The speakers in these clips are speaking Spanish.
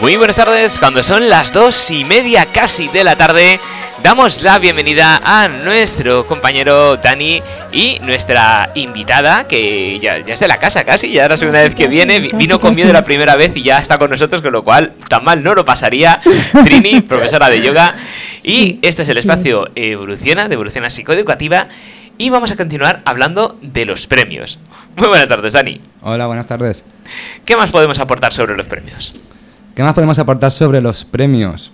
Muy buenas tardes, cuando son las dos y media casi de la tarde, damos la bienvenida a nuestro compañero Dani y nuestra invitada, que ya, ya es de la casa casi, ya es la segunda vez que viene, vino conmigo la primera vez y ya está con nosotros, con lo cual tan mal no lo pasaría. Trini, profesora de yoga, y este es el espacio Evoluciona, de Evoluciona Psicoeducativa, y vamos a continuar hablando de los premios. Muy buenas tardes, Dani. Hola, buenas tardes. ¿Qué más podemos aportar sobre los premios? ¿Qué más podemos aportar sobre los premios?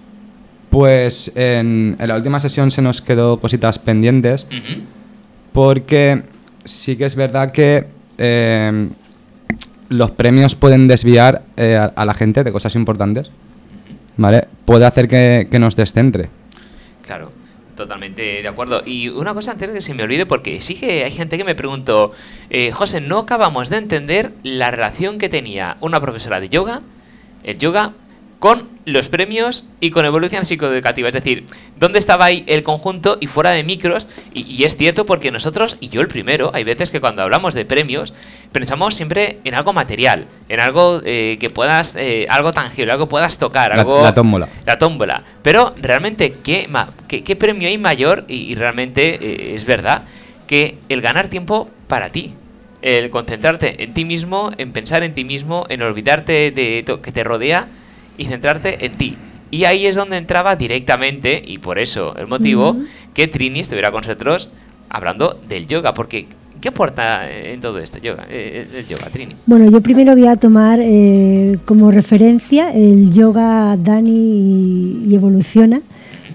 Pues en, la última sesión se nos quedó cositas pendientes, porque sí que es verdad que eh, los premios pueden desviar eh, a, la gente de cosas importantes, ¿vale? Puede hacer que, nos descentre. Claro. Totalmente de acuerdo. Y una cosa antes que se me olvide, porque sí que hay gente que me preguntó, eh, José, no acabamos de entender la relación que tenía una profesora de yoga el yoga con los premios y con evolución psicoeducativa. Es decir, ¿dónde estaba ahí el conjunto y fuera de micros? Y, es cierto porque nosotros, y yo el primero, hay veces que cuando hablamos de premios, pensamos siempre en algo material, en algo eh, que puedas, eh, algo tangible, algo que puedas tocar, algo... La, tómbola. La tómbola. Pero realmente, ¿qué, qué, premio hay mayor? Y, realmente eh, es verdad que el ganar tiempo para ti el concentrarte en ti mismo, en pensar en ti mismo, en olvidarte de lo que te rodea y centrarte en ti. Y ahí es donde entraba directamente, y por eso el motivo, que Trini estuviera con nosotros hablando del yoga, porque ¿qué aporta en todo esto yoga, eh, el yoga, Trini? Bueno, yo primero voy a tomar eh, como referencia el yoga Dani y Evoluciona,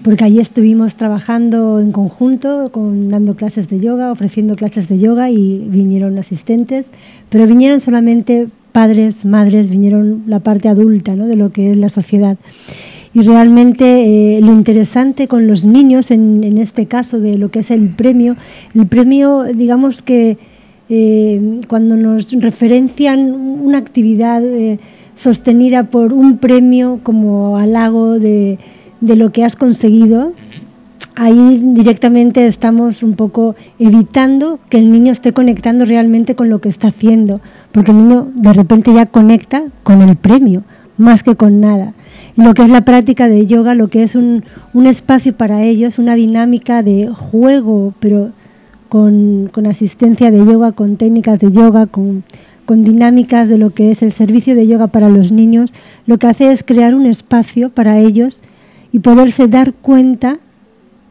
porque allí estuvimos trabajando en conjunto, con, dando clases de yoga, ofreciendo clases de yoga y vinieron asistentes, pero vinieron solamente padres, madres, vinieron la parte adulta ¿no? de lo que es la sociedad. Y realmente eh, lo interesante con los niños, en, en, este caso de lo que es el premio, el premio, digamos que eh, cuando nos referencian una actividad eh, sostenida por un premio como halago de de lo que has conseguido, ahí directamente estamos un poco evitando que el niño esté conectando realmente con lo que está haciendo, porque el niño de repente ya conecta con el premio, más que con nada. Y lo que es la práctica de yoga, lo que es un, espacio para ellos, una dinámica de juego, pero con, asistencia de yoga, con técnicas de yoga, con, con dinámicas de lo que es el servicio de yoga para los niños, lo que hace es crear un espacio para ellos y poderse dar cuenta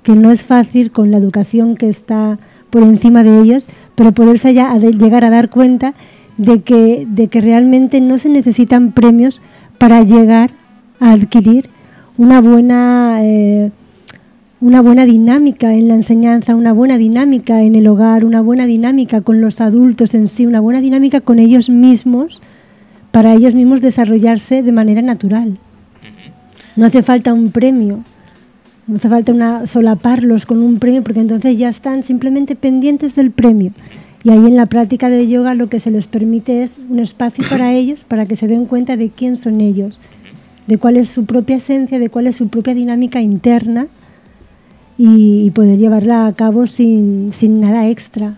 que no es fácil con la educación que está por encima de ellos, pero poderse ya llegar a dar cuenta de que, de que realmente no se necesitan premios para llegar a adquirir una buena, eh, una buena dinámica en la enseñanza, una buena dinámica en el hogar, una buena dinámica con los adultos en sí, una buena dinámica con ellos mismos, para ellos mismos desarrollarse de manera natural. No hace falta un premio, no hace falta una, solaparlos con un premio, porque entonces ya están simplemente pendientes del premio. Y ahí en la práctica de yoga lo que se les permite es un espacio para ellos, para que se den cuenta de quién son ellos, de cuál es su propia esencia, de cuál es su propia dinámica interna y, poder llevarla a cabo sin, sin nada extra.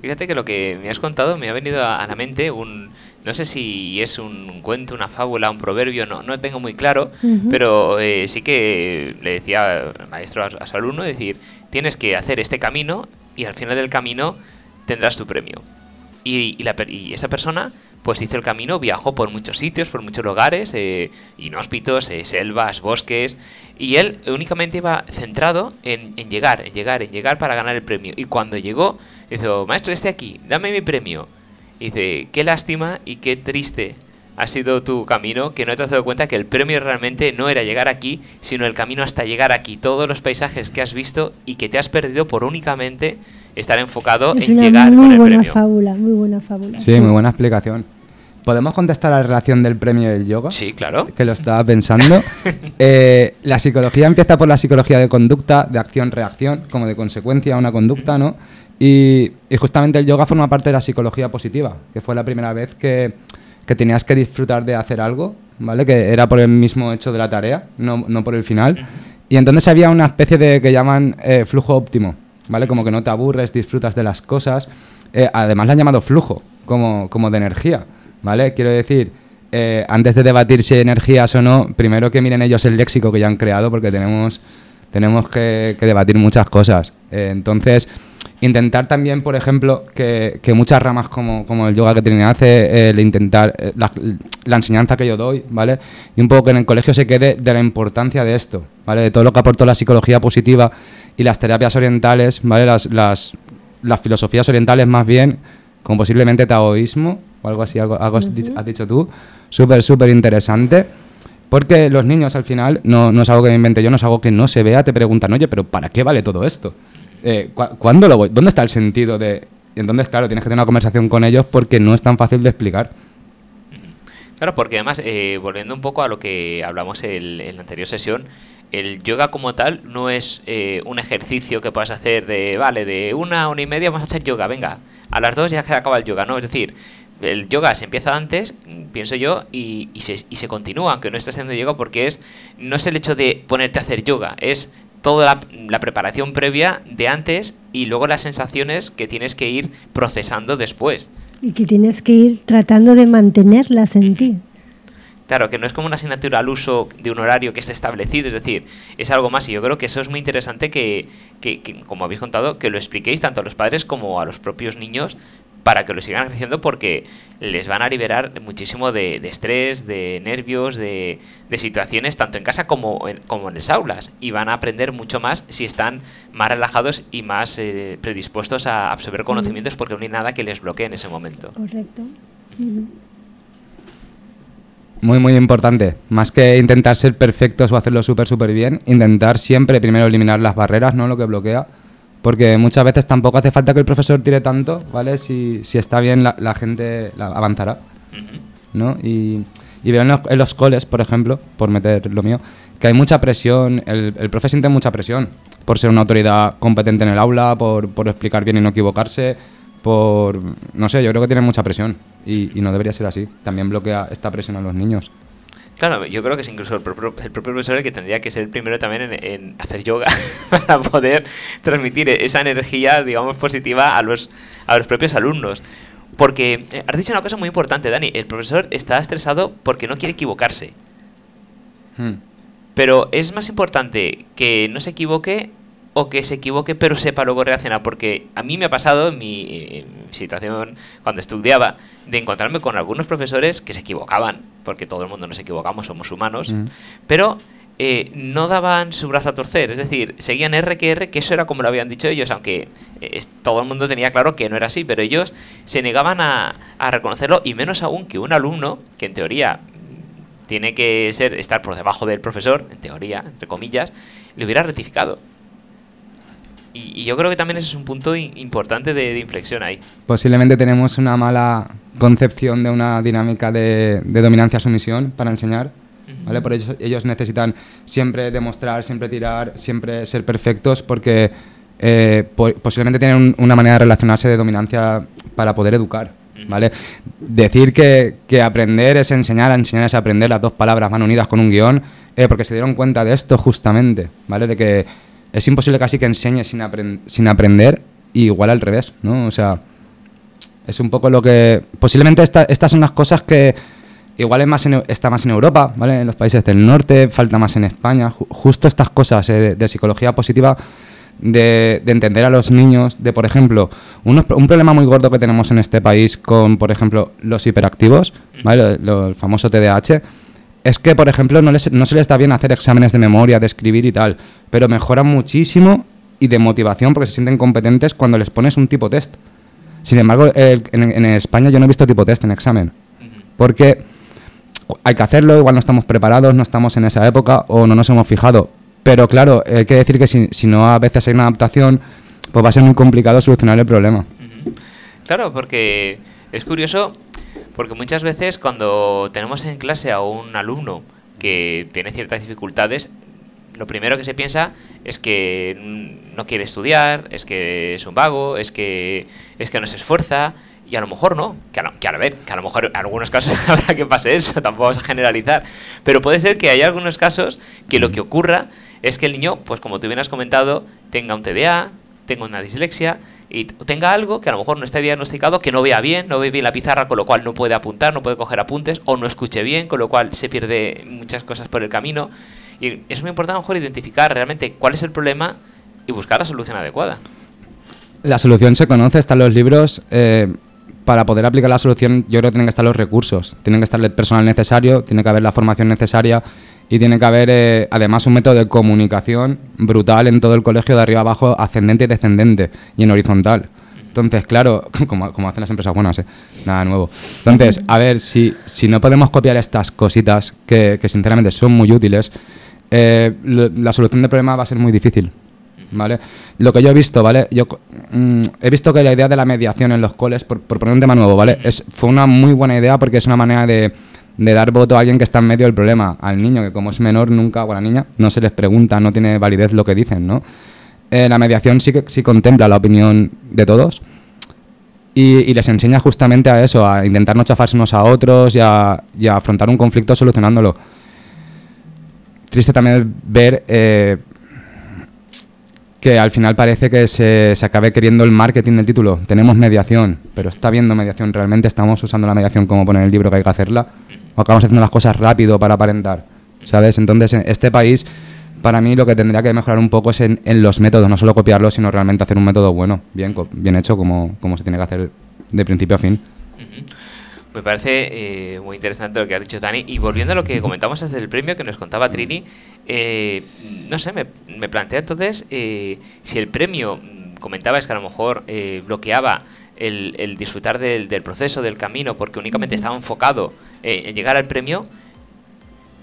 Fíjate que lo que me has contado me ha venido a la mente un, no sé si es un cuento, una fábula, un proverbio, no, no tengo muy claro, pero eh, sí que le decía el maestro a, su alumno, decir, tienes que hacer este camino y al final del camino tendrás tu premio. Y, y, la, y esa persona pues hizo el camino, viajó por muchos sitios, por muchos lugares, eh, inhóspitos, eh, selvas, bosques, y él únicamente iba centrado en, en, llegar, en llegar, en llegar para ganar el premio. Y cuando llegó, dijo, maestro, este aquí, dame mi premio. Dice, qué lástima y qué triste ha sido tu camino, que no te has dado cuenta que el premio realmente no era llegar aquí, sino el camino hasta llegar aquí, todos los paisajes que has visto y que te has perdido por únicamente estar enfocado en llegar muy con el buena fábula, muy buena fábula. Sí, muy buena explicación. ¿Podemos contestar a la relación del premio y el yoga? Sí, claro. Que lo estaba pensando. Eh, la psicología empieza por la psicología de conducta, de acción-reacción, como de consecuencia a una conducta, ¿no? Y, justamente el yoga forma parte de la psicología positiva, que fue la primera vez que, que, tenías que disfrutar de hacer algo, ¿vale? Que era por el mismo hecho de la tarea, no, no por el final. Y entonces había una especie de que llaman eh, flujo óptimo, ¿vale? Como que no te aburres, disfrutas de las cosas. Eh, además le han llamado flujo, como, como de energía, ¿vale? Quiero decir, eh, antes de debatir si hay energías o no, primero que miren ellos el léxico que ya han creado, porque tenemos, tenemos que, debatir muchas cosas. Eh, entonces, intentar también, por ejemplo, que, muchas ramas como, como, el yoga que Trinidad hace, el intentar, eh, la, enseñanza que yo doy, ¿vale? Y un poco que en el colegio se quede de la importancia de esto, ¿vale? De todo lo que aportó la psicología positiva y las terapias orientales, ¿vale? Las, las, las filosofías orientales más bien, como posiblemente taoísmo o algo así, algo, has, dicho, tú, súper, súper interesante. Porque los niños al final, no, no es algo que me invente yo, no es algo que no se vea, te preguntan, oye, pero ¿para qué vale todo esto? Eh, ¿cuándo lo voy? ¿Dónde está el sentido de...? Entonces, claro, tienes que tener una conversación con ellos porque no es tan fácil de explicar. Claro, porque además, eh, volviendo un poco a lo que hablamos en, la anterior sesión, el yoga como tal no es eh, un ejercicio que puedas hacer de, vale, de una, una y media vamos a hacer yoga, venga, a las dos ya se acaba el yoga, ¿no? Es decir, el yoga se empieza antes, pienso yo, y, y, se, y se continúa, aunque no estés haciendo yoga, porque es no es el hecho de ponerte a hacer yoga, es toda la, preparación previa de antes y luego las sensaciones que tienes que ir procesando después. Y que tienes que ir tratando de mantenerlas en ti. Claro, que no es como una asignatura al uso de un horario que esté establecido, es decir, es algo más y yo creo que eso es muy interesante que, que como habéis contado, que lo expliquéis tanto a los padres como a los propios niños para que lo sigan haciendo porque les van a liberar muchísimo de, estrés, de nervios, de, situaciones tanto en casa como en, como en las aulas y van a aprender mucho más si están más relajados y más eh, predispuestos a absorber conocimientos porque no hay nada que les bloquee en ese momento. Correcto. Muy, muy importante. Más que intentar ser perfectos o hacerlo súper, súper bien, intentar siempre primero eliminar las barreras, ¿no? Lo que bloquea porque muchas veces tampoco hace falta que el profesor tire tanto, ¿vale? Si, si está bien, la, la gente avanzará, ¿no? Y, y veo en los, coles, por ejemplo, por meter lo mío, que hay mucha presión, el, el profe siente mucha presión por ser una autoridad competente en el aula, por, por explicar bien y no equivocarse, por... no sé, yo creo que tiene mucha presión y, y no debería ser así. También bloquea esta presión a los niños. Claro, yo creo que es incluso el propio, el propio profesor el que tendría que ser el primero también en, hacer yoga para poder transmitir esa energía, digamos, positiva a los, a los propios alumnos. Porque eh, has dicho una cosa muy importante, Dani. El profesor está estresado porque no quiere equivocarse. Hmm. Pero es más importante que no se equivoque o que se equivoque pero sepa luego reaccionar. Porque a mí me ha pasado en mi, situación cuando estudiaba de encontrarme con algunos profesores que se equivocaban, porque todo el mundo nos equivocamos, somos humanos, pero eh, no daban su brazo a torcer, es decir, seguían R que R, que eso era como lo habían dicho ellos, aunque eh, todo el mundo tenía claro que no era así, pero ellos se negaban a, a reconocerlo y menos aún que un alumno, que en teoría tiene que ser estar por debajo del profesor, en teoría, entre comillas, le hubiera rectificado. Y, yo creo que también ese es un punto importante de, inflexión ahí. Posiblemente tenemos una mala concepción de una dinámica de, dominancia-sumisión para enseñar. ¿vale? Por ello ellos necesitan siempre demostrar, siempre tirar, siempre ser perfectos porque eh, posiblemente tienen una manera de relacionarse de dominancia para poder educar. ¿Vale? Decir que, que, aprender es enseñar, enseñar es aprender, las dos palabras van unidas con un guion, eh, porque se dieron cuenta de esto justamente, ¿vale? De que es imposible casi que enseñe sin, sin aprender y igual al revés, ¿no? O sea, es un poco lo que... Posiblemente estas son las cosas que igual es más está más en Europa, ¿vale? En los países del norte, falta más en España. justo estas cosas eh, de, psicología positiva, de, entender a los niños, de, por ejemplo, un problema muy gordo que tenemos en este país con, por ejemplo, los hiperactivos, ¿vale? el famoso TDAH es que, por ejemplo, no, les, no se les está bien hacer exámenes de memoria, de escribir y tal, pero mejoran muchísimo y de motivación porque se sienten competentes cuando les pones un tipo test. Sin embargo, en, España yo no he visto tipo test en examen, porque hay que hacerlo, igual no estamos preparados, no estamos en esa época o no nos hemos fijado. Pero claro, hay que decir que si, si no a veces hay una adaptación, pues va a ser muy complicado solucionar el problema. Claro, porque es curioso porque muchas veces cuando tenemos en clase a un alumno que tiene ciertas dificultades, lo primero que se piensa es que no quiere estudiar, es que es un vago, es que, es que no se esfuerza, y a lo mejor no, que a, que a ver, que a lo mejor en algunos casos habrá que pase eso, tampoco vamos a generalizar, pero puede ser que haya algunos casos que lo que ocurra es que el niño, pues como tú bien has comentado, tenga un TDA, tenga una dislexia, y tenga algo que a lo mejor no esté diagnosticado, que no vea bien, no ve bien la pizarra, con lo cual no puede apuntar, no puede coger apuntes, o no escuche bien, con lo cual se pierde muchas cosas por el camino. Y es muy importante a lo mejor identificar realmente cuál es el problema y buscar la solución adecuada. La solución se conoce, están los libros. Eh, para poder aplicar la solución, yo creo que tienen que estar los recursos, tienen que estar el personal necesario, tiene que haber la formación necesaria y tiene que haber eh, además un método de comunicación brutal en todo el colegio de arriba abajo, ascendente y descendente y en horizontal. Entonces, claro, como, hacen las empresas buenas, ¿eh? nada nuevo. Entonces, a ver, si, si no podemos copiar estas cositas que, que sinceramente son muy útiles, eh, la solución del problema va a ser muy difícil. ¿Vale? Lo que yo he visto, ¿vale? Yo mm, he visto que la idea de la mediación en los coles, por, por poner un tema nuevo, ¿vale? Es, fue una muy buena idea porque es una manera de, de dar voto a alguien que está en medio del problema. Al niño, que como es menor, nunca, o a la niña, no se les pregunta, no tiene validez lo que dicen, ¿no? Eh, la mediación sí que sí contempla la opinión de todos y, les enseña justamente a eso, a intentar no chafarse unos a otros y a, afrontar un conflicto solucionándolo. Triste también ver eh, que al final parece que se, se, acabe queriendo el marketing del título. Tenemos mediación, pero está viendo mediación. ¿Realmente estamos usando la mediación como poner el libro que hay que hacerla? o acabamos haciendo las cosas rápido para aparentar, ¿sabes? Entonces, en este país, para mí lo que tendría que mejorar un poco es en, los métodos, no solo copiarlos, sino realmente hacer un método bueno, bien, bien hecho, como, como se tiene que hacer de principio a fin. Me parece eh, muy interesante lo que ha dicho Dani. Y volviendo a lo que comentamos desde el premio que nos contaba Trini, eh, no sé, me, me plantea entonces eh, si el premio, comentabas que a lo mejor bloqueaba el, disfrutar del, proceso, del camino, porque únicamente estaba enfocado eh, en llegar al premio,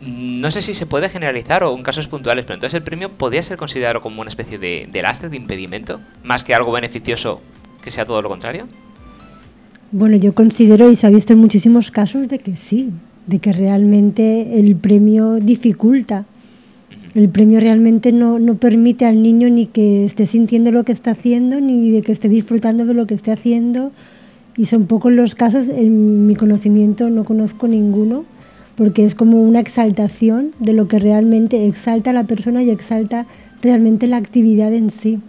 mm, no sé si se puede generalizar o en casos puntuales, pero entonces el premio podría ser considerado como una especie de, lastre, de impedimento, más que algo beneficioso que sea todo lo contrario. Bueno, yo considero, y se ha visto en muchísimos casos, de que sí, de que realmente el premio dificulta el premio realmente no, no, permite al niño ni que esté sintiendo lo que está haciendo, ni de que esté disfrutando de lo que esté haciendo. Y son pocos los casos, en mi conocimiento no conozco ninguno, porque es como una exaltación de lo que realmente exalta a la persona y exalta realmente la actividad en sí.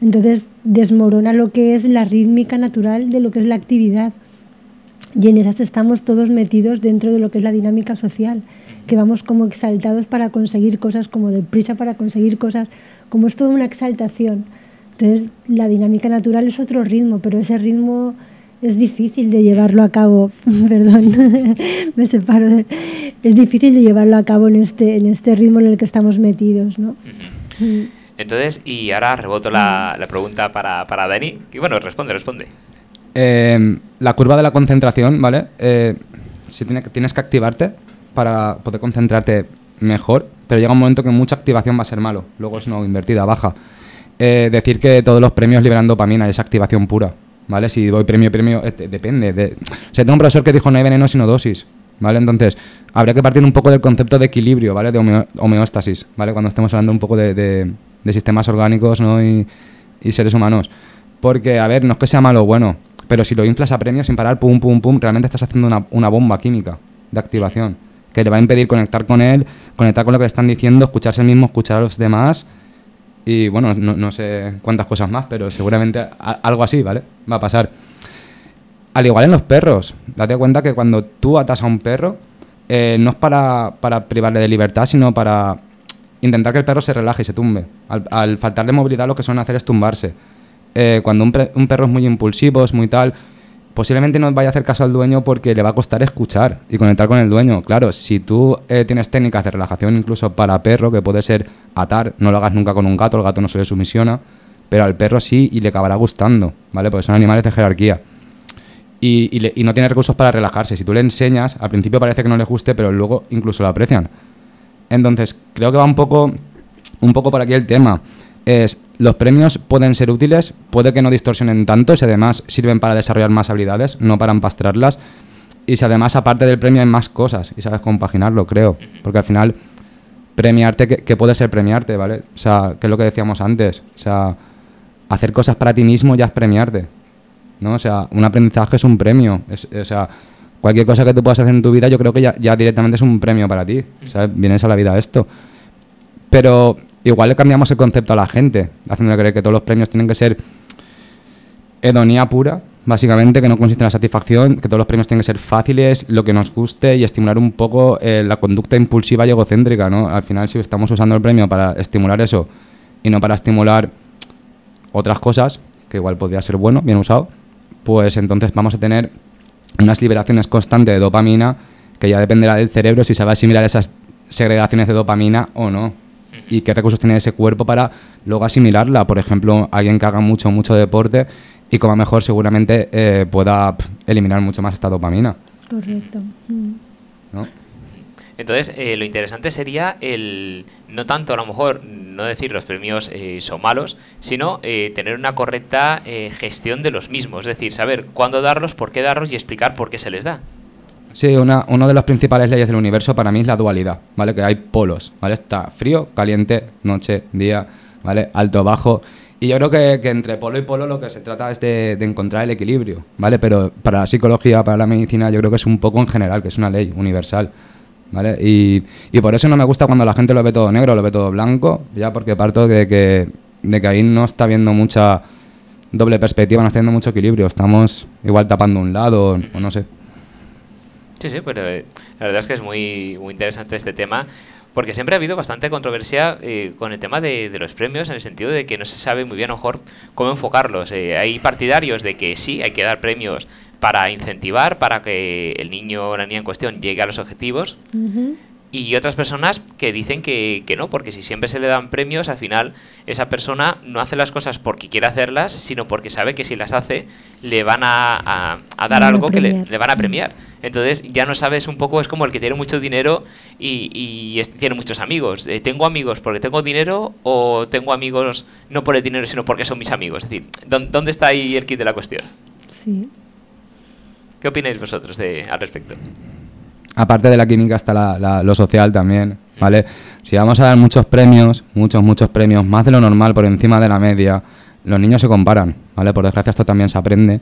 Entonces desmorona lo que es la rítmica natural de lo que es la actividad. Y en esas estamos todos metidos dentro de lo que es la dinámica social que vamos como exaltados para conseguir cosas, como deprisa para conseguir cosas, como es toda una exaltación. Entonces, la dinámica natural es otro ritmo, pero ese ritmo es difícil de llevarlo a cabo, perdón, me separo, es difícil de llevarlo a cabo en este, en este ritmo en el que estamos metidos, ¿no? Mm. Entonces, y ahora reboto la, la pregunta para, para, Dani, y bueno, responde, responde. Eh, la curva de la concentración, ¿vale? Eh, si tiene, tienes que activarte, para poder concentrarte mejor, pero llega un momento que mucha activación va a ser malo, luego es no invertida, baja. Eh, decir que todos los premios liberan dopamina, es activación pura, ¿vale? Si doy premio, premio, eh, depende. De, o sea, tengo un profesor que dijo no hay veneno sino dosis, ¿vale? Entonces, habría que partir un poco del concepto de equilibrio, ¿vale? De homeostasis, ¿vale? Cuando estemos hablando un poco de, de, sistemas orgánicos, ¿no? Y, seres humanos. Porque, a ver, no es que sea malo o bueno, pero si lo inflas a premio sin parar, pum, pum, pum, realmente estás haciendo una, bomba química de activación que le va a impedir conectar con él, conectar con lo que le están diciendo, escucharse el mismo, escuchar a los demás y bueno, no, sé cuántas cosas más, pero seguramente algo así, ¿vale? Va a pasar. Al igual en los perros, date cuenta que cuando tú atas a un perro, eh, no es para, privarle de libertad, sino para intentar que el perro se relaje y se tumbe. Al, faltarle movilidad lo que suelen hacer es tumbarse. Eh, cuando un, perro es muy impulsivo, es muy tal, posiblemente no vaya a hacer caso al dueño porque le va a costar escuchar y conectar con el dueño. Claro, si tú eh, tienes técnicas de relajación incluso para perro, que puede ser atar, no lo hagas nunca con un gato, el gato no se le sumisiona, pero al perro sí y le acabará gustando, ¿vale? Porque son animales de jerarquía. Y, y no tiene recursos para relajarse. Si tú le enseñas, al principio parece que no le guste, pero luego incluso lo aprecian. Entonces, creo que va un poco, un poco por aquí el tema es los premios pueden ser útiles, puede que no distorsionen tanto, si además sirven para desarrollar más habilidades, no para empastrarlas. Y si además, aparte del premio, hay más cosas y sabes compaginarlo, creo. Porque al final, premiarte, ¿qué, puede ser premiarte, ¿vale? O sea, que es lo que decíamos antes. O sea, hacer cosas para ti mismo ya es premiarte. ¿No? O sea, un aprendizaje es un premio. o sea, cualquier cosa que tú puedas hacer en tu vida, yo creo que ya, ya directamente es un premio para ti. ¿sabes? Vienes a la vida esto. Pero igual le cambiamos el concepto a la gente, haciéndole creer que todos los premios tienen que ser hedonía pura, básicamente, que no consiste en la satisfacción, que todos los premios tienen que ser fáciles, lo que nos guste y estimular un poco eh, la conducta impulsiva y egocéntrica, ¿no? Al final, si estamos usando el premio para estimular eso y no para estimular otras cosas, que igual podría ser bueno, bien usado, pues entonces vamos a tener unas liberaciones constantes de dopamina que ya dependerá del cerebro si se va a asimilar esas segregaciones de dopamina o no. Y qué recursos tiene ese cuerpo para luego asimilarla. Por ejemplo, alguien que haga mucho, mucho deporte y coma mejor seguramente eh, pueda eliminar mucho más esta dopamina. Correcto. Mm. ¿no? Entonces, eh, lo interesante sería el no tanto a lo mejor no decir los premios eh, son malos, sino eh, tener una correcta gestión de los mismos, es decir, saber cuándo darlos, por qué darlos y explicar por qué se les da. Sí, una, una de las principales leyes del universo para mí es la dualidad, ¿vale? Que hay polos, ¿vale? Está frío, caliente, noche, día, ¿vale? Alto, bajo. Y yo creo que, que entre polo y polo lo que se trata es de, de, encontrar el equilibrio, ¿vale? Pero para la psicología, para la medicina, yo creo que es un poco en general, que es una ley universal. ¿Vale? Y, y, por eso no me gusta cuando la gente lo ve todo negro, lo ve todo blanco, ya porque parto de que, de que ahí no está viendo mucha doble perspectiva, no está viendo mucho equilibrio, estamos igual tapando un lado, o no sé. Sí, sí, pero eh, la verdad es que es muy, muy interesante este tema. Porque siempre ha habido bastante controversia eh, con el tema de, de, los premios, en el sentido de que no se sabe muy bien, a lo mejor, cómo enfocarlos. Eh, hay partidarios de que sí, hay que dar premios para incentivar, para que el niño o la niña en cuestión llegue a los objetivos. Uh -huh. Y otras personas que dicen que, que, no, porque si siempre se le dan premios, al final esa persona no hace las cosas porque quiere hacerlas, sino porque sabe que si las hace le van a, a, a dar algo que le, le, van a premiar. Entonces ya no sabes un poco, es como el que tiene mucho dinero y, y tiene muchos amigos. Eh, ¿Tengo amigos porque tengo dinero o tengo amigos no por el dinero, sino porque son mis amigos? Es decir, ¿dónde está ahí el kit de la cuestión? Sí. ¿Qué opináis vosotros de, al respecto? Aparte de la química está la, la, lo social también, ¿vale? Si vamos a dar muchos premios, muchos, muchos premios, más de lo normal, por encima de la media, los niños se comparan, ¿vale? Por desgracia esto también se aprende.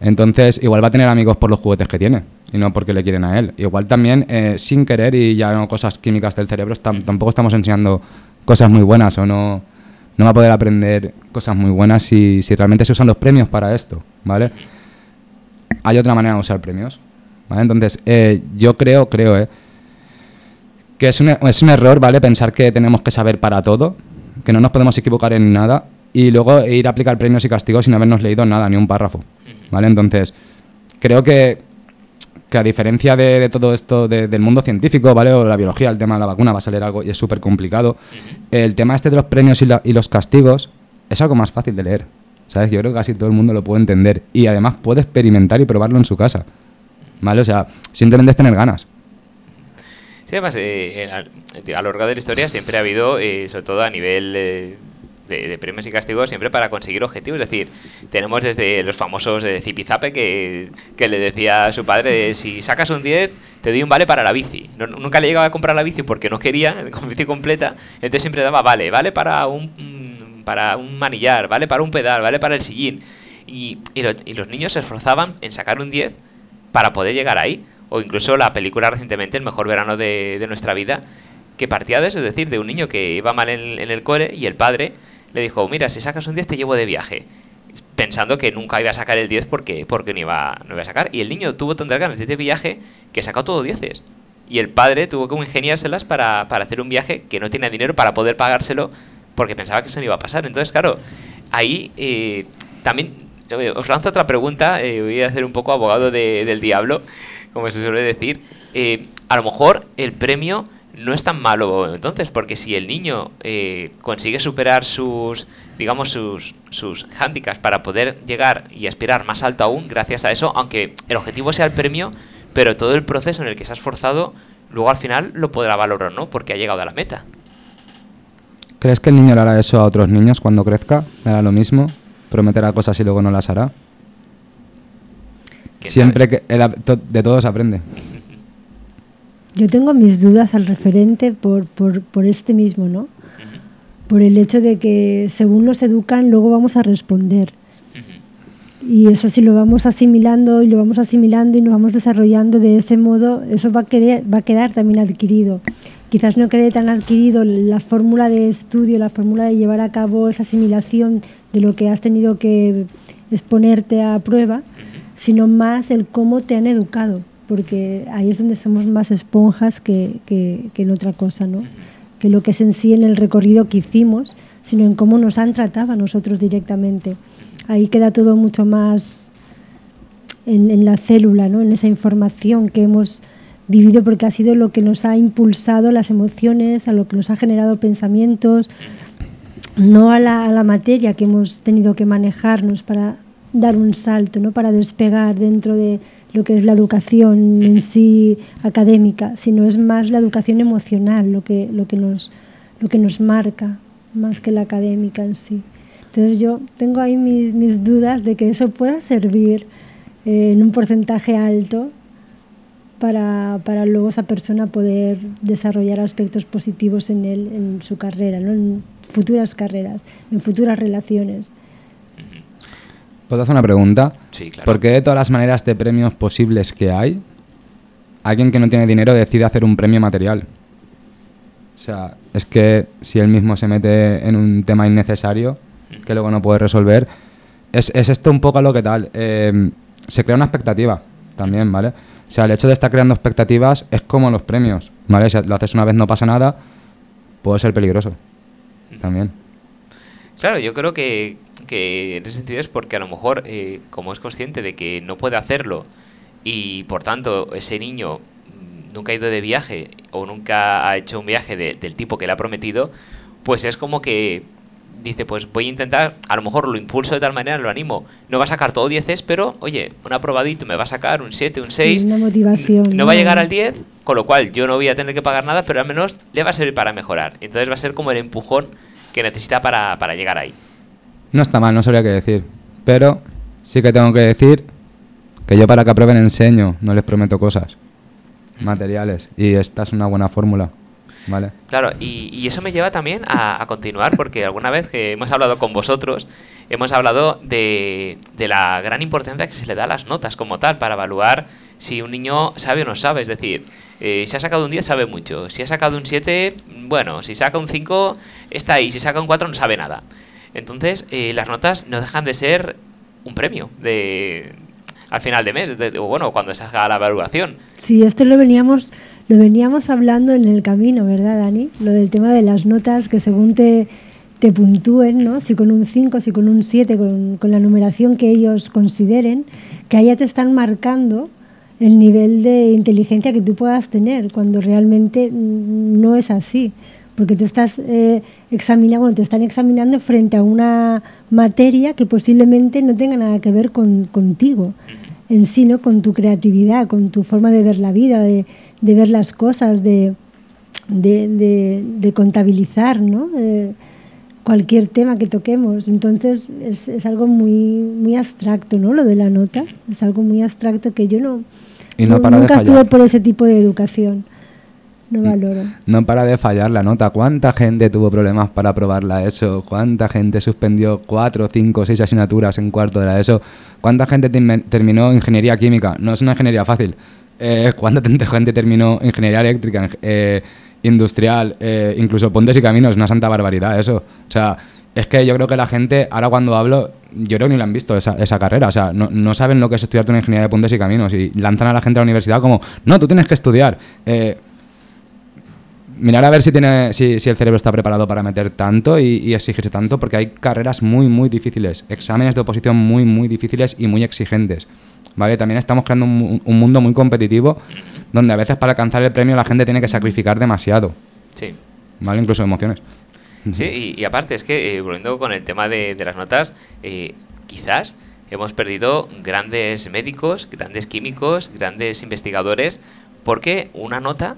Entonces, igual va a tener amigos por los juguetes que tiene y no porque le quieren a él. Igual también, eh, sin querer y ya no cosas químicas del cerebro, tam tampoco estamos enseñando cosas muy buenas o no, no va a poder aprender cosas muy buenas si, si realmente se usan los premios para esto, ¿vale? Hay otra manera de usar premios, ¿vale? Entonces, eh, yo creo, creo, eh, que es un, es un error, ¿vale? Pensar que tenemos que saber para todo, que no nos podemos equivocar en nada y luego ir a aplicar premios y castigos sin habernos leído nada, ni un párrafo, ¿vale? Entonces, creo que, que a diferencia de, de todo esto de, del mundo científico, ¿vale? O la biología, el tema de la vacuna va a salir algo y es súper complicado. El tema este de los premios y, la, y los castigos es algo más fácil de leer, ¿sabes? Yo creo que casi todo el mundo lo puede entender y además puede experimentar y probarlo en su casa. ¿Vale? O sea, simplemente es tener ganas. Sí, además, eh, a, lo largo de la historia siempre ha habido, eh, sobre todo a nivel eh, de, de, premios y castigos, siempre para conseguir objetivos. Es decir, tenemos desde los famosos Zipizape que, que le decía a su padre, si sacas un 10, te doy un vale para la bici. No, nunca le llegaba a comprar la bici porque no quería, con bici completa, entonces siempre daba vale, vale para un, para un manillar, vale para un pedal, vale para el sillín. Y, y, lo, y los niños se esforzaban en sacar un 10 para poder llegar ahí. O incluso la película recientemente, El mejor verano de, nuestra vida, que partía de eso, es decir, de un niño que iba mal en, el cole y el padre le dijo, mira, si sacas un 10 te llevo de viaje. Pensando que nunca iba a sacar el 10 porque, porque no, iba, no iba a sacar. Y el niño tuvo tantas ganas de de viaje que sacó todo 10. Y el padre tuvo que ingeniárselas para, para hacer un viaje que no tenía dinero para poder pagárselo porque pensaba que eso no iba a pasar. Entonces, claro, ahí eh, también os lanzo otra pregunta, eh, voy a hacer un poco abogado de, del diablo, como se suele decir. Eh, a lo mejor el premio no es tan malo entonces, porque si el niño eh, consigue superar sus, digamos, sus, sus handicaps para poder llegar y aspirar más alto aún, gracias a eso, aunque el objetivo sea el premio, pero todo el proceso en el que se ha esforzado, luego al final lo podrá valorar, ¿no? Porque ha llegado a la meta. ¿Crees que el niño le hará eso a otros niños cuando crezca? ¿Le hará lo mismo? prometerá cosas y luego no las hará. Siempre que el, de todo se aprende. Yo tengo mis dudas al referente por, por, por este mismo, ¿no? Uh -huh. Por el hecho de que según nos educan, luego vamos a responder. Uh -huh. Y eso si lo vamos asimilando y lo vamos asimilando y nos vamos desarrollando de ese modo, eso va a, querer, va a quedar también adquirido. Quizás no quede tan adquirido la fórmula de estudio, la fórmula de llevar a cabo esa asimilación de lo que has tenido que es ponerte a prueba, sino más el cómo te han educado, porque ahí es donde somos más esponjas que, que, en otra cosa, ¿no? Que lo que es en sí en el recorrido que hicimos, sino en cómo nos han tratado a nosotros directamente. Ahí queda todo mucho más en, en la célula, ¿no? En esa información que hemos vivido porque ha sido lo que nos ha impulsado las emociones, a lo que nos ha generado pensamientos, no a la, a la materia que hemos tenido que manejarnos para dar un salto, ¿no? para despegar dentro de lo que es la educación en sí académica, sino es más la educación emocional lo que, lo que, nos, lo que nos marca, más que la académica en sí. Entonces yo tengo ahí mis, mis dudas de que eso pueda servir eh, en un porcentaje alto para, para, luego esa persona poder desarrollar aspectos positivos en él, en su carrera, ¿no? en futuras carreras, en futuras relaciones. ¿Puedo hacer una pregunta? Sí, claro. ¿Por qué de todas las maneras de premios posibles que hay, alguien que no tiene dinero decide hacer un premio material? O sea, es que si él mismo se mete en un tema innecesario, que luego no puede resolver, es, es esto un poco a lo que tal. Eh, se crea una expectativa también, ¿vale? O sea, el hecho de estar creando expectativas es como los premios, ¿vale? Si lo haces una vez no pasa nada, puede ser peligroso también. Claro, yo creo que, que en ese sentido es porque a lo mejor, eh, como es consciente de que no puede hacerlo y por tanto ese niño mm, nunca ha ido de viaje o nunca ha hecho un viaje del tipo que le ha prometido, pues es como que dice, pues voy a intentar, a lo mejor lo impulso de tal manera, lo animo. No va a sacar todo 10 pero oye, un aprobadito me va a sacar un 7, un 6. una motivación. No, va a llegar al 10, con lo cual yo no voy a tener que pagar nada, pero al menos le va a servir para mejorar. Entonces va a ser como el empujón que necesita para, para llegar ahí. No está mal, no sabría qué decir. Pero sí que tengo que decir que yo para que aprueben enseño, no les prometo cosas materiales. Y esta es una buena fórmula. Vale. Claro, y, eso me lleva también a, continuar, porque alguna vez que hemos hablado con vosotros, hemos hablado de, de, la gran importancia que se le da a las notas como tal, para evaluar si un niño sabe o no sabe. Es decir, eh, si ha sacado un 10 sabe mucho, si ha sacado un 7, bueno, si saca un 5 está ahí, si saca un 4 no sabe nada. Entonces, eh, las notas no dejan de ser un premio de al final de mes, o bueno, cuando se haga la evaluación. Sí, esto lo veníamos lo veníamos hablando en el camino, ¿verdad, Dani? Lo del tema de las notas que según te, te puntúen, ¿no? Si con un 5, si con un 7, con, con, la numeración que ellos consideren, que allá te están marcando el nivel de inteligencia que tú puedas tener, cuando realmente no es así. Porque tú estás eh, examinando, te están examinando frente a una materia que posiblemente no tenga nada que ver con, contigo en sí, ¿no? con tu creatividad, con tu forma de ver la vida, de, de ver las cosas, de, de, de, contabilizar ¿no? cualquier tema que toquemos. Entonces es, es, algo muy, muy abstracto, ¿no? Lo de la nota. Es algo muy abstracto que yo no, nunca estuve por ese tipo de educación. No valoro. No para de fallar la nota. ¿Cuánta gente tuvo problemas para aprobarla ESO? ¿Cuánta gente suspendió cuatro, cinco, seis asignaturas en cuarto de la ESO? ¿Cuánta gente terminó ingeniería química? No es una ingeniería fácil eh, ¿cuánta gente terminó ingeniería eléctrica, eh, industrial, eh, incluso pontes y caminos? Una santa barbaridad eso. O sea, es que yo creo que la gente, ahora cuando hablo, yo creo que ni la han visto esa, esa carrera. O sea, no, no, saben lo que es estudiar una ingeniería de pontes y caminos y lanzan a la gente a la universidad como, no, tú tienes que estudiar. Eh, mirar a ver si, tiene, si, si, el cerebro está preparado para meter tanto y, y, exigirse tanto, porque hay carreras muy, muy difíciles, exámenes de oposición muy, muy difíciles y muy exigentes. ¿vale? También estamos creando un, mundo muy competitivo donde a veces para alcanzar el premio la gente tiene que sacrificar demasiado. Sí. ¿Vale? Incluso emociones. Sí, y, aparte es que, eh, volviendo con el tema de, las notas, eh, quizás hemos perdido grandes médicos, grandes químicos, grandes investigadores, porque una nota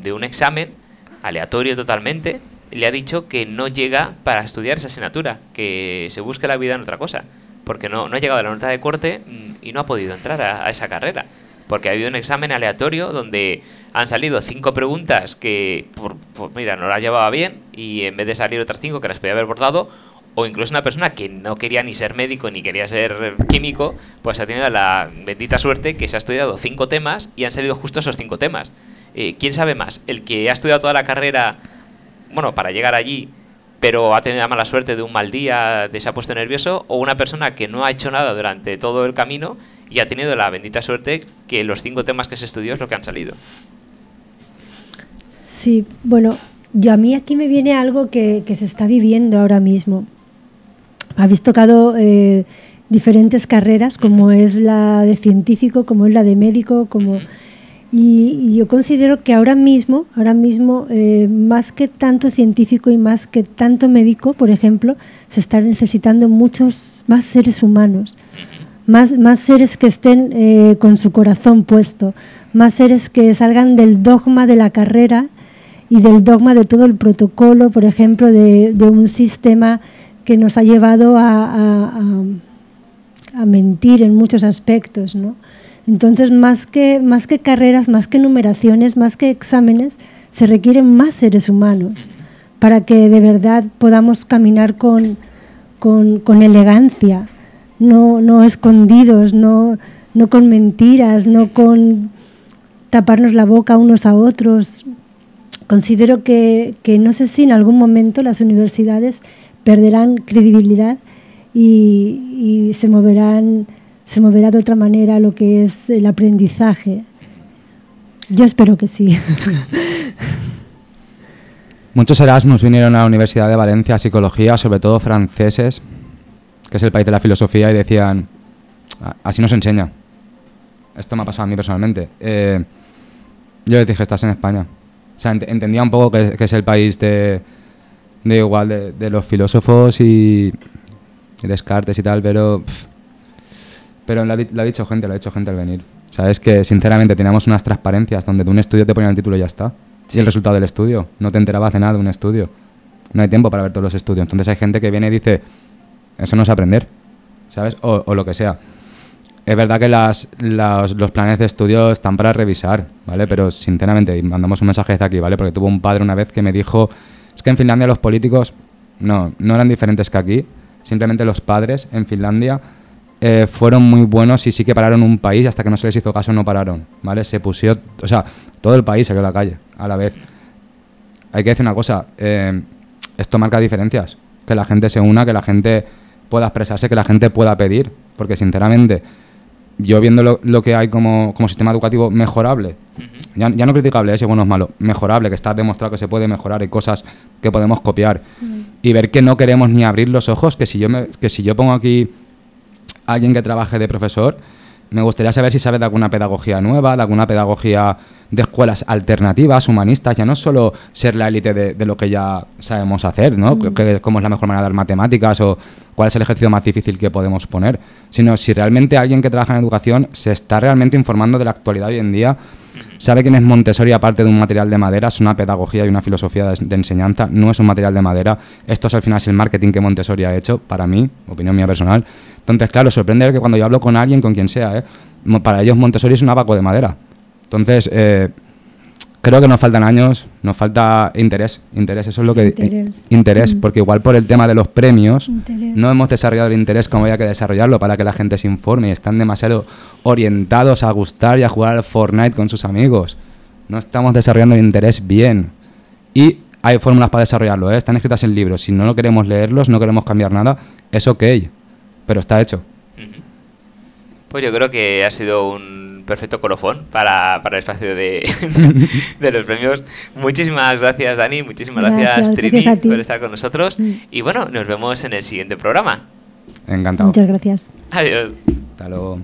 de un examen, aleatorio totalmente, le ha dicho que no llega para estudiar esa asignatura, que se busque la vida en otra cosa porque no, no ha llegado a la nota de corte mm, y no ha podido entrar a, esa carrera. Porque ha habido un examen aleatorio donde han salido cinco preguntas que, por, mira, no las llevaba bien y en vez de salir otras cinco que las podía haber bordado, o incluso una persona que no quería ni ser médico ni quería ser químico, pues ha tenido la bendita suerte que se ha estudiado cinco temas y han salido justo esos cinco temas. Eh, ¿Quién sabe más? ¿El que ha estudiado toda la carrera, bueno, para llegar allí pero ha tenido la mala suerte de un mal día, de se ha puesto nervioso, o una persona que no ha hecho nada durante todo el camino y ha tenido la bendita suerte que los cinco temas que se estudió es lo que han salido. Sí, bueno, yo a mí aquí me viene algo que, se está viviendo ahora mismo. Habéis tocado eh, diferentes carreras, como es la de científico, como es la de médico, como y, yo considero que ahora mismo, ahora mismo, eh, más que tanto científico y más que tanto médico, por ejemplo, se están necesitando muchos más seres humanos, más, más seres que estén eh, con su corazón puesto, más seres que salgan del dogma de la carrera y del dogma de todo el protocolo, por ejemplo, de, un sistema que nos ha llevado a, a mentir en muchos aspectos, ¿no? Entonces, más que, más que carreras, más que numeraciones, más que exámenes, se requieren más seres humanos para que de verdad podamos caminar con, con, elegancia, no, no escondidos, no, no con mentiras, no con taparnos la boca unos a otros. Considero que, que, no sé si en algún momento las universidades perderán credibilidad y, y se moverán se moverá de otra manera lo que es el aprendizaje. Yo espero que sí. Muchos Erasmus vinieron a la Universidad de Valencia a psicología, sobre todo franceses, que es el país de la filosofía, y decían, así nos enseña. Esto me ha pasado a mí personalmente. Eh, yo les dije, estás en España. O sea, entendía un poco que, es el país de, de igual, de, los filósofos y, Descartes y tal, pero... Pero lo ha, dicho gente, lo ha dicho gente al venir. Sabes que sinceramente teníamos unas transparencias donde de un estudio te ponían el título y ya está. Y el resultado del estudio. No te enterabas de nada de un estudio. No hay tiempo para ver todos los estudios. Entonces hay gente que viene y dice, eso no es aprender. ¿Sabes? O, lo que sea. Es verdad que las, los planes de estudio están para revisar, ¿vale? Pero sinceramente, mandamos un mensaje desde aquí, ¿vale? Porque tuvo un padre una vez que me dijo, es que en Finlandia los políticos no, no eran diferentes que aquí. Simplemente los padres en Finlandia eh, fueron muy buenos y sí que pararon un país hasta que no se les hizo caso no pararon, ¿vale? Se pusieron, o sea, todo el país salió a la calle a la vez. Hay que decir una cosa, eh, esto marca diferencias, que la gente se una, que la gente pueda expresarse, que la gente pueda pedir, porque sinceramente, yo viendo lo, que hay como, sistema educativo mejorable, ya, no criticable, ese bueno es malo, mejorable, que está demostrado que se puede mejorar, hay cosas que podemos copiar, y ver que no queremos ni abrir los ojos, que si yo, me, que si yo pongo aquí alguien que trabaje de profesor, me gustaría saber si sabe de alguna pedagogía nueva, de alguna pedagogía de escuelas alternativas, humanistas, ya no solo ser la élite de, lo que ya sabemos hacer, ¿no? Mm. cómo es la mejor manera de dar matemáticas o cuál es el ejercicio más difícil que podemos poner, sino si realmente alguien que trabaja en educación se está realmente informando de la actualidad hoy en día, sabe quién es Montessori aparte de un material de madera, es una pedagogía y una filosofía de, enseñanza, no es un material de madera, esto es al final es el marketing que Montessori ha hecho, para mí, opinión mía personal, entonces, claro, sorprende que cuando yo hablo con alguien, con quien sea, ¿eh? para ellos Montessori es un abaco de madera. Entonces, eh, creo que nos faltan años, nos falta interés, interés, eso es lo que... Interés, mm. porque igual por el tema de los premios no hemos desarrollado el interés como había que desarrollarlo para que la gente se informe y están demasiado orientados a gustar y a jugar al Fortnite con sus amigos. No estamos desarrollando el interés bien. Y hay fórmulas para desarrollarlo, ¿eh? están escritas en libros. Si no lo queremos leerlos, no queremos cambiar nada, es ok pero está hecho. Pues yo creo que ha sido un perfecto colofón para, para el espacio de, de, los premios. Muchísimas gracias, Dani. Muchísimas gracias, gracias Trini, por estar con nosotros. Mm. Y bueno, nos vemos en el siguiente programa. Encantado. Muchas gracias. Adiós. Hasta luego.